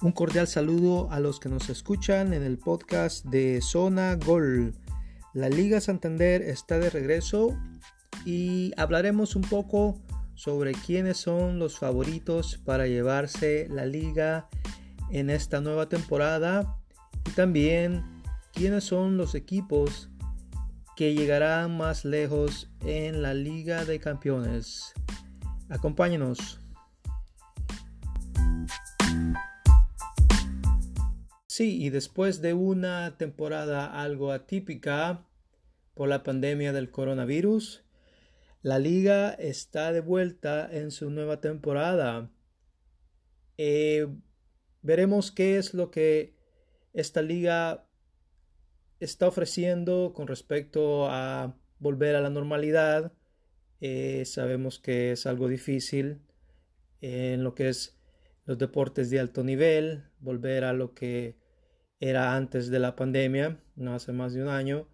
Un cordial saludo a los que nos escuchan en el podcast de Zona Gol. La Liga Santander está de regreso y hablaremos un poco sobre quiénes son los favoritos para llevarse la liga en esta nueva temporada y también quiénes son los equipos que llegarán más lejos en la Liga de Campeones. Acompáñenos. Sí, y después de una temporada algo atípica por la pandemia del coronavirus, la liga está de vuelta en su nueva temporada. Eh, veremos qué es lo que esta liga está ofreciendo con respecto a volver a la normalidad. Eh, sabemos que es algo difícil en lo que es los deportes de alto nivel, volver a lo que era antes de la pandemia, no hace más de un año,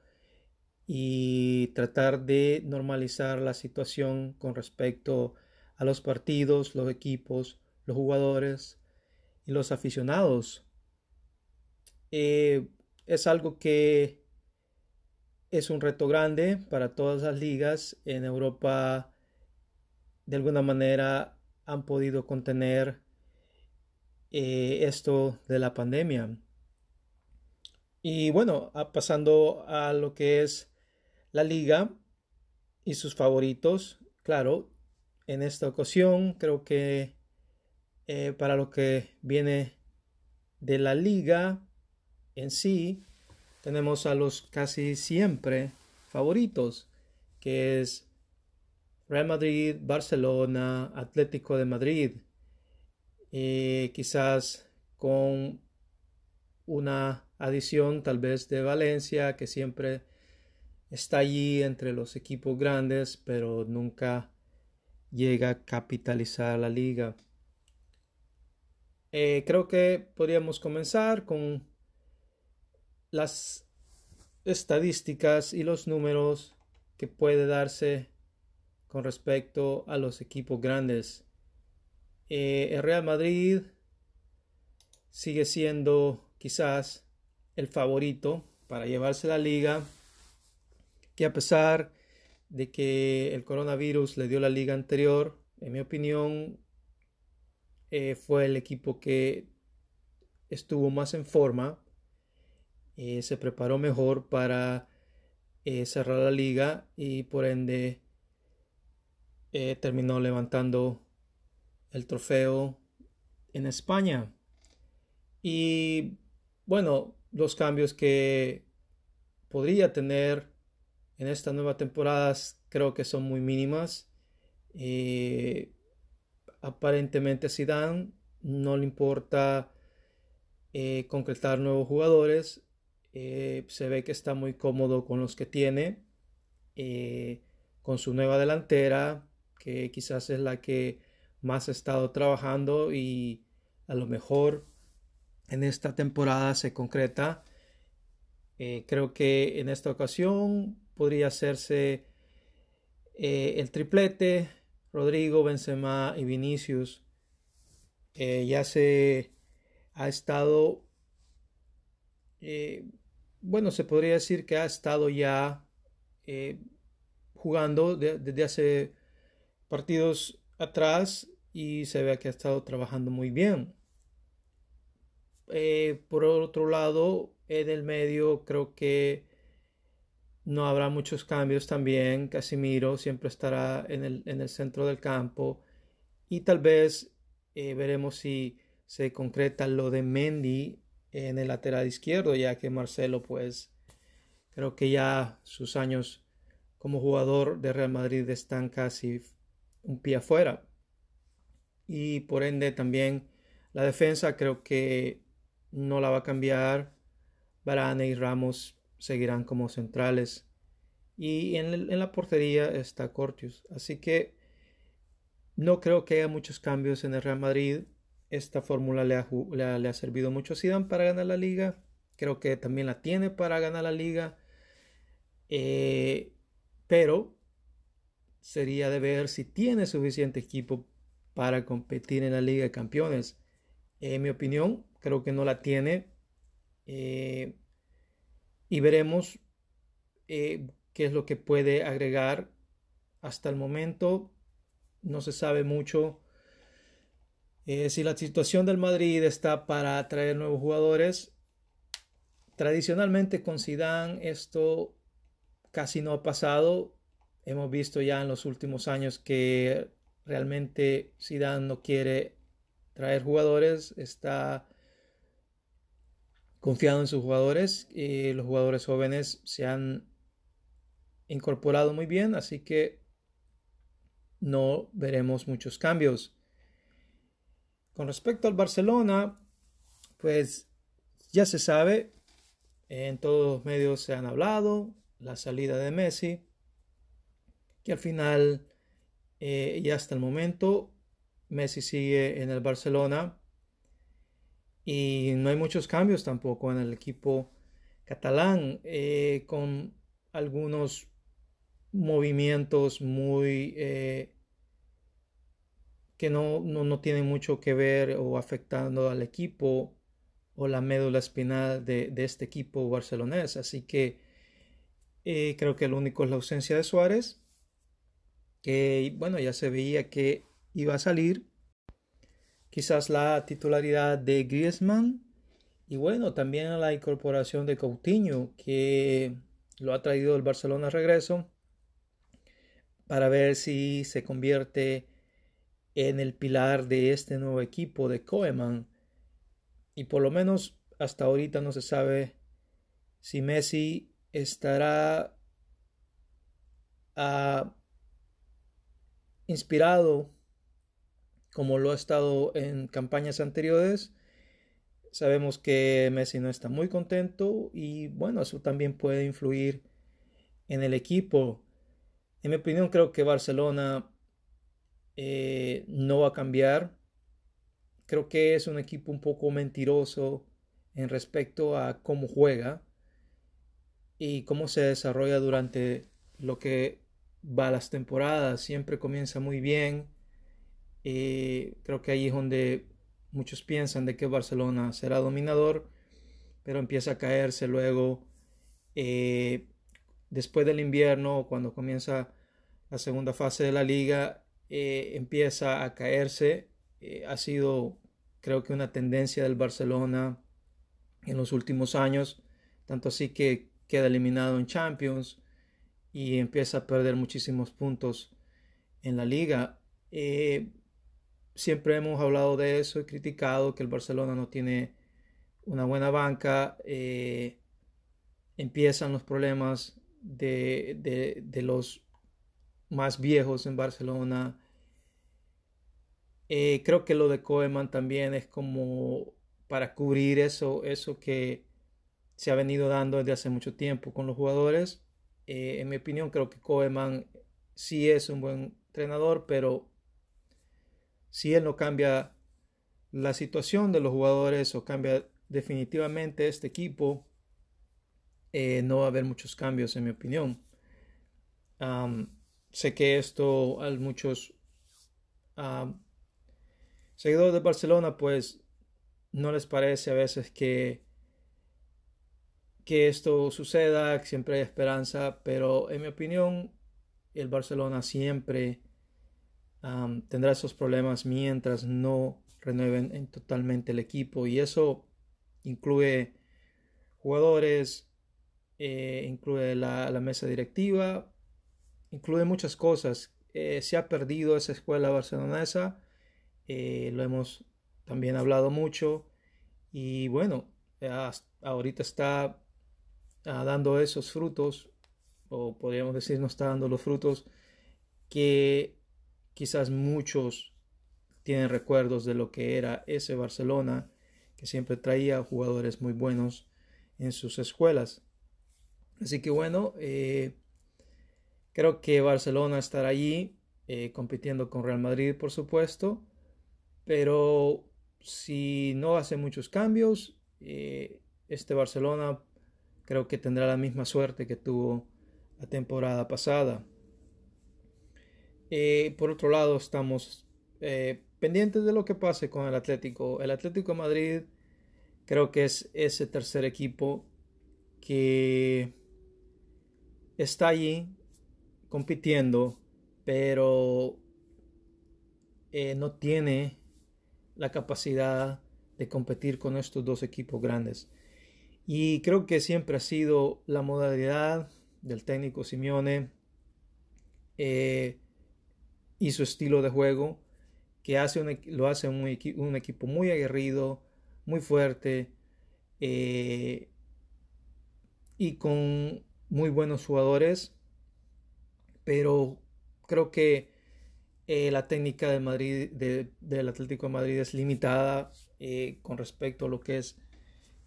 y tratar de normalizar la situación con respecto a los partidos, los equipos, los jugadores y los aficionados. Eh, es algo que es un reto grande para todas las ligas. En Europa, de alguna manera, han podido contener eh, esto de la pandemia. Y bueno, pasando a lo que es la liga y sus favoritos, claro, en esta ocasión creo que eh, para lo que viene de la liga en sí, tenemos a los casi siempre favoritos, que es Real Madrid, Barcelona, Atlético de Madrid, eh, quizás con una adición tal vez de Valencia, que siempre está allí entre los equipos grandes, pero nunca llega a capitalizar la liga. Eh, creo que podríamos comenzar con las estadísticas y los números que puede darse con respecto a los equipos grandes. Eh, el Real Madrid sigue siendo quizás el favorito para llevarse la liga, que a pesar de que el coronavirus le dio la liga anterior, en mi opinión, eh, fue el equipo que estuvo más en forma, eh, se preparó mejor para eh, cerrar la liga y por ende terminó levantando el trofeo en España. Y bueno, los cambios que podría tener en esta nueva temporada creo que son muy mínimas. Eh, aparentemente a Zidane no le importa eh, concretar nuevos jugadores. Eh, se ve que está muy cómodo con los que tiene. con su nueva delantera, que quizás es la que más ha estado trabajando y a lo mejor en esta temporada se concreta. Eh, creo que en esta ocasión podría hacerse eh, el triplete. Rodrigo, Benzema y Vinicius. Eh, ya se ha estado, bueno, se podría decir que ha estado ya jugando desde hace partidos atrás y se ve que ha estado trabajando muy bien. Eh, por otro lado, en el medio creo que no habrá muchos cambios también. Casimiro siempre estará en el, centro del campo. Y tal vez eh, veremos si se concreta lo de Mendy en el lateral izquierdo, ya que Marcelo, pues, creo que ya sus años como jugador de Real Madrid están casi un pie afuera. Y por ende también la defensa creo que no la va a cambiar. Barane y Ramos seguirán como centrales. Y en, la portería está Cortius. Así que no creo que haya muchos cambios en el Real Madrid. Esta fórmula le ha, servido mucho a Zidane para ganar la liga. Creo que también la tiene para ganar la liga. Eh, pero sería de ver si tiene suficiente equipo para competir en la Liga de Campeones. En mi opinión, creo que no la tiene. Eh, y veremos eh, qué es lo que puede agregar. Hasta el momento no se sabe mucho eh, si la situación del Madrid está para atraer nuevos jugadores. Tradicionalmente con Zidane esto casi no ha pasado. Hemos visto ya en los últimos años que realmente Zidane no quiere traer jugadores, está confiado en sus jugadores y los jugadores jóvenes se han incorporado muy bien, así que no veremos muchos cambios. Con respecto al Barcelona, pues ya se sabe, en todos los medios se han hablado, la salida de Messi, que al final eh, y hasta el momento Messi sigue en el Barcelona y no hay muchos cambios tampoco en el equipo catalán eh, con algunos movimientos muy eh, que no, no, tienen mucho que ver o afectando al equipo o la médula espinal de, este equipo barcelonés. Así que eh, creo que lo único es la ausencia de Suárez, que bueno, ya se veía que iba a salir. Quizás la titularidad de Griezmann y bueno, también la incorporación de Coutinho, que lo ha traído el Barcelona regreso para ver si se convierte en el pilar de este nuevo equipo de Koeman. Y por lo menos hasta ahorita no se sabe si Messi estará ah, inspirado como lo ha estado en campañas anteriores. Sabemos que Messi no está muy contento y bueno, eso también puede influir en el equipo. En mi opinión creo que Barcelona eh, no va a cambiar. Creo que es un equipo un poco mentiroso en respecto a cómo juega y cómo se desarrolla durante lo que va las temporadas. Siempre comienza muy bien. Eh, creo que ahí es donde muchos piensan de que Barcelona será dominador, pero empieza a caerse luego. Eh, después del invierno, cuando comienza la segunda fase de la liga, eh, empieza a caerse. Eh, ha sido, creo que, una tendencia del Barcelona en los últimos años, tanto así que queda eliminado en Champions y empieza a perder muchísimos puntos en la liga. Eh, siempre hemos hablado de eso y criticado que el Barcelona no tiene una buena banca. empiezan los problemas de, de los más viejos en Barcelona. Eh, creo que lo de Koeman también es como para cubrir eso, eso que se ha venido dando desde hace mucho tiempo con los jugadores. Eh, en mi opinión, creo que Koeman sí es un buen entrenador, pero si él no cambia la situación de los jugadores o cambia definitivamente este equipo, eh, no va a haber muchos cambios, en mi opinión. Sé que esto a muchos seguidores de Barcelona pues no les parece a veces que, que esto suceda, que siempre hay esperanza, pero en mi opinión el Barcelona siempre tendrá esos problemas mientras no renueven en totalmente el equipo y eso incluye jugadores, eh, incluye la, mesa directiva, incluye muchas cosas. Eh, se ha perdido esa escuela barcelonesa, eh, lo hemos también hablado mucho y bueno, ahorita está ah, dando esos frutos, o podríamos decir no está dando los frutos que quizás muchos tienen recuerdos de lo que era ese Barcelona que siempre traía jugadores muy buenos en sus escuelas. Así que bueno, eh, Creo que Barcelona estará allí eh, compitiendo con Real Madrid, por supuesto, pero si no hace muchos cambios, eh, este Barcelona creo que tendrá la misma suerte que tuvo la temporada pasada. Eh, por otro lado, estamos pendientes de lo que pase con el Atlético. El Atlético Madrid creo que es ese tercer equipo que está allí compitiendo, pero eh, no tiene la capacidad de competir con estos dos equipos grandes. Y creo que siempre ha sido la modalidad del técnico Simeone eh, y su estilo de juego que hace lo hace un, equipo muy aguerrido, muy fuerte eh, y con muy buenos jugadores. Pero creo que eh, la técnica Madrid, del Atlético de Madrid es limitada eh, con respecto a lo que es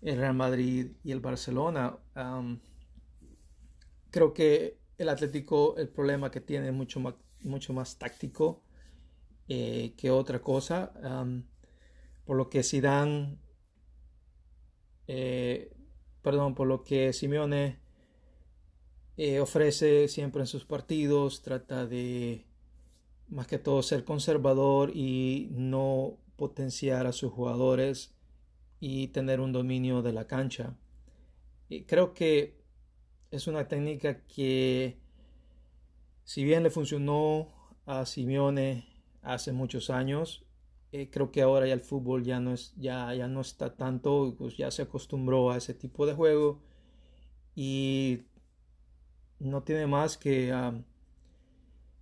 el Real Madrid y el Barcelona. creo que el Atlético, el problema que tiene es mucho más, mucho más táctico eh, que otra cosa. por lo que Zidane, perdón, por lo que Simeone ofrece siempre en sus partidos, trata de más que todo ser conservador y no potenciar a sus jugadores y tener un dominio de la cancha. Y creo que es una técnica que si bien le funcionó a Simeone hace muchos años, eh, creo que ahora ya el fútbol ya no, es, ya, ya no está tanto, pues ya se acostumbró a ese tipo de juego y no tiene más que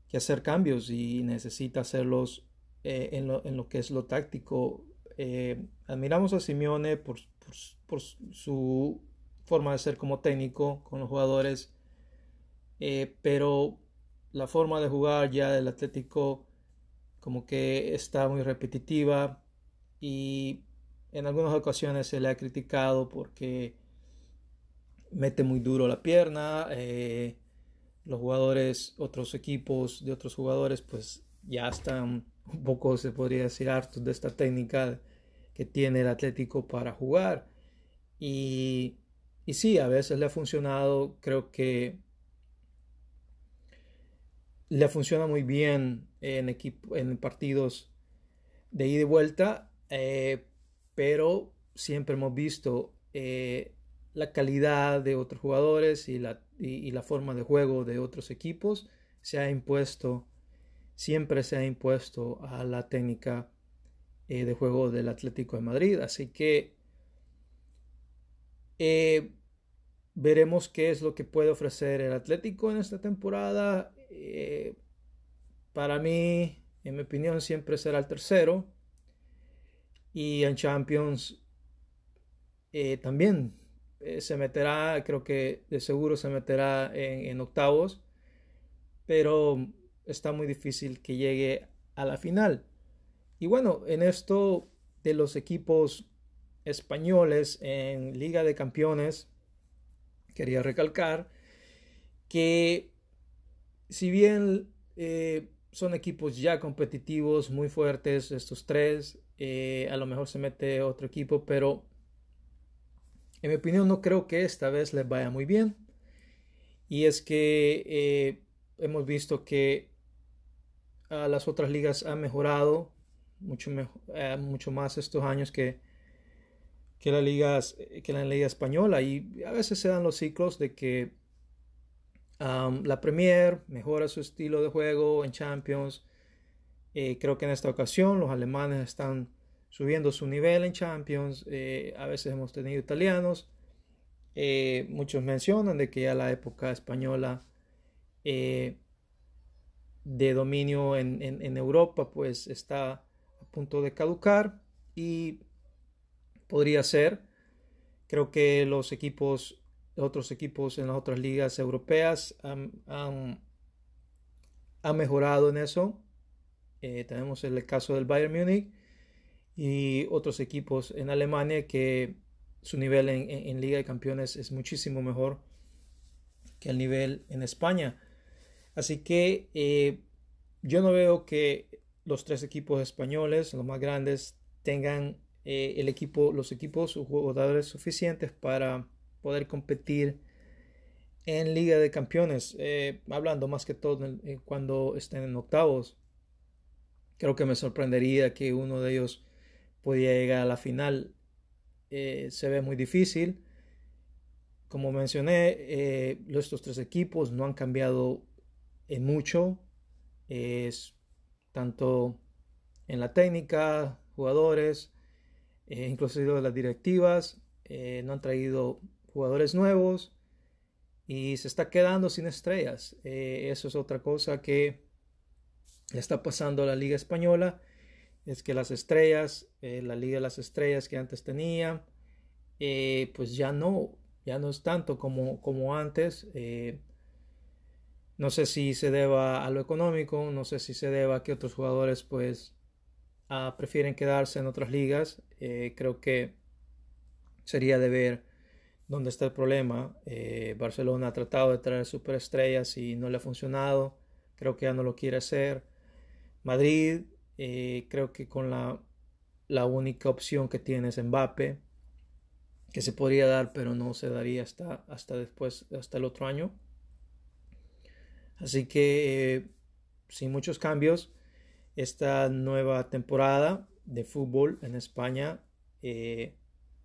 que hacer cambios y necesita hacerlos eh, en, lo, que es lo táctico. Eh, admiramos a Simeone por, su forma de ser como técnico con los jugadores, eh, pero la forma de jugar ya del Atlético como que está muy repetitiva y en algunas ocasiones se le ha criticado porque mete muy duro la pierna, los jugadores, otros equipos de otros jugadores, pues ya están un poco, se podría decir, hartos de esta técnica que tiene el Atlético para jugar. Y, y sí, a veces le ha funcionado, creo que le funciona muy bien en, equipo, en partidos de ida y vuelta, eh, pero siempre hemos visto eh, la calidad de otros jugadores y la, y, la forma de juego de otros equipos se ha impuesto, siempre se ha impuesto a la técnica eh, de juego del Atlético de Madrid. Así que veremos qué es lo que puede ofrecer el Atlético en esta temporada. Eh, para mí, en mi opinión, siempre será el tercero. Y en Champions también eh, se meterá, creo que de seguro se meterá en, octavos, pero está muy difícil que llegue a la final. Y bueno, en esto de los equipos españoles en Liga de Campeones, quería recalcar que si bien eh, son equipos ya competitivos, muy fuertes, estos tres, eh, a lo mejor se mete otro equipo, pero en mi opinión, no creo que esta vez les vaya muy bien. Y es que eh, hemos visto que las otras ligas han mejorado mucho, mucho más estos años que, que, la liga, que la liga española. Y a veces se dan los ciclos de que la Premier mejora su estilo de juego en Champions. Eh, creo que en esta ocasión los alemanes están subiendo su nivel en Champions. Eh, a veces hemos tenido italianos. Eh, muchos mencionan de que ya la época española de dominio en, Europa pues está a punto de caducar y podría ser. Creo que los equipos, otros equipos en las otras ligas europeas han, han, mejorado en eso. tenemos el caso del Bayern Múnich y otros equipos en Alemania que su nivel en, Liga de Campeones es muchísimo mejor que el nivel en España. Así que eh, yo no veo que los tres equipos españoles, los más grandes, tengan eh, el equipo, los equipos o jugadores suficientes para poder competir en Liga de Campeones. Eh, hablando más que todo cuando estén en octavos. Creo que me sorprendería que uno de ellos podía llegar a la final. eh, se ve muy difícil. Como mencioné, eh, estos tres equipos no han cambiado en mucho. Es tanto en la técnica, jugadores, eh, inclusive las directivas, no han traído jugadores nuevos y se está quedando sin estrellas. Eh, eso es otra cosa que está pasando a la Liga Española, es que las estrellas, la Liga de las Estrellas que antes tenía, pues ya no, ya no es tanto como, como antes. no sé si se deba a lo económico, no sé si se deba a que otros jugadores pues Ah, prefieren quedarse en otras ligas. Eh, creo que sería de ver dónde está el problema. Eh, Barcelona ha tratado de traer superestrellas y no le ha funcionado. Creo que ya no lo quiere hacer. Madrid, eh, creo que con la, la única opción que tiene es Mbappe, que se podría dar, pero no se daría hasta, hasta después, hasta el otro año. Así que sin muchos cambios esta nueva temporada de fútbol en España eh,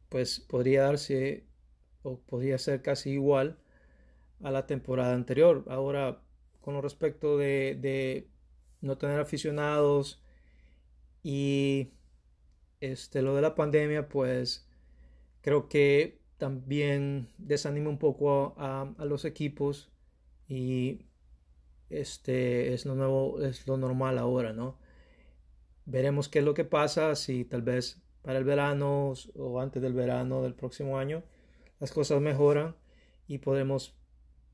pues podría darse o podría ser casi igual a la temporada anterior. Ahora, con respecto de, no tener aficionados y este, lo de la pandemia, pues creo que también desanima un poco a, a los equipos y este es lo nuevo, es lo normal ahora, ¿no? Veremos qué es lo que pasa, si tal vez para el verano o antes del verano del próximo año las cosas mejoran y podemos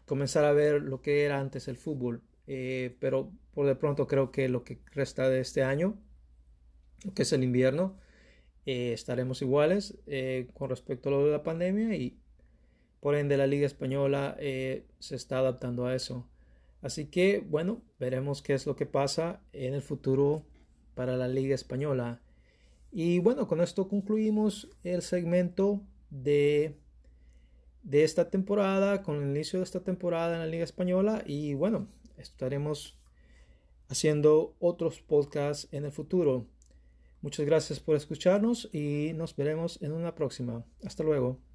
comenzar a ver lo que era antes el fútbol. Eh, pero por de pronto creo que lo que resta de este año, lo que es el invierno, eh, estaremos iguales eh, con respecto a lo de la pandemia y por ende la Liga Española se está adaptando a eso. Así que, bueno, veremos qué es lo que pasa en el futuro para la Liga Española. Y bueno, con esto concluimos el segmento de, de esta temporada, con el inicio de esta temporada en la Liga Española. Y bueno, estaremos haciendo otros podcasts en el futuro. Muchas gracias por escucharnos y nos veremos en una próxima. Hasta luego.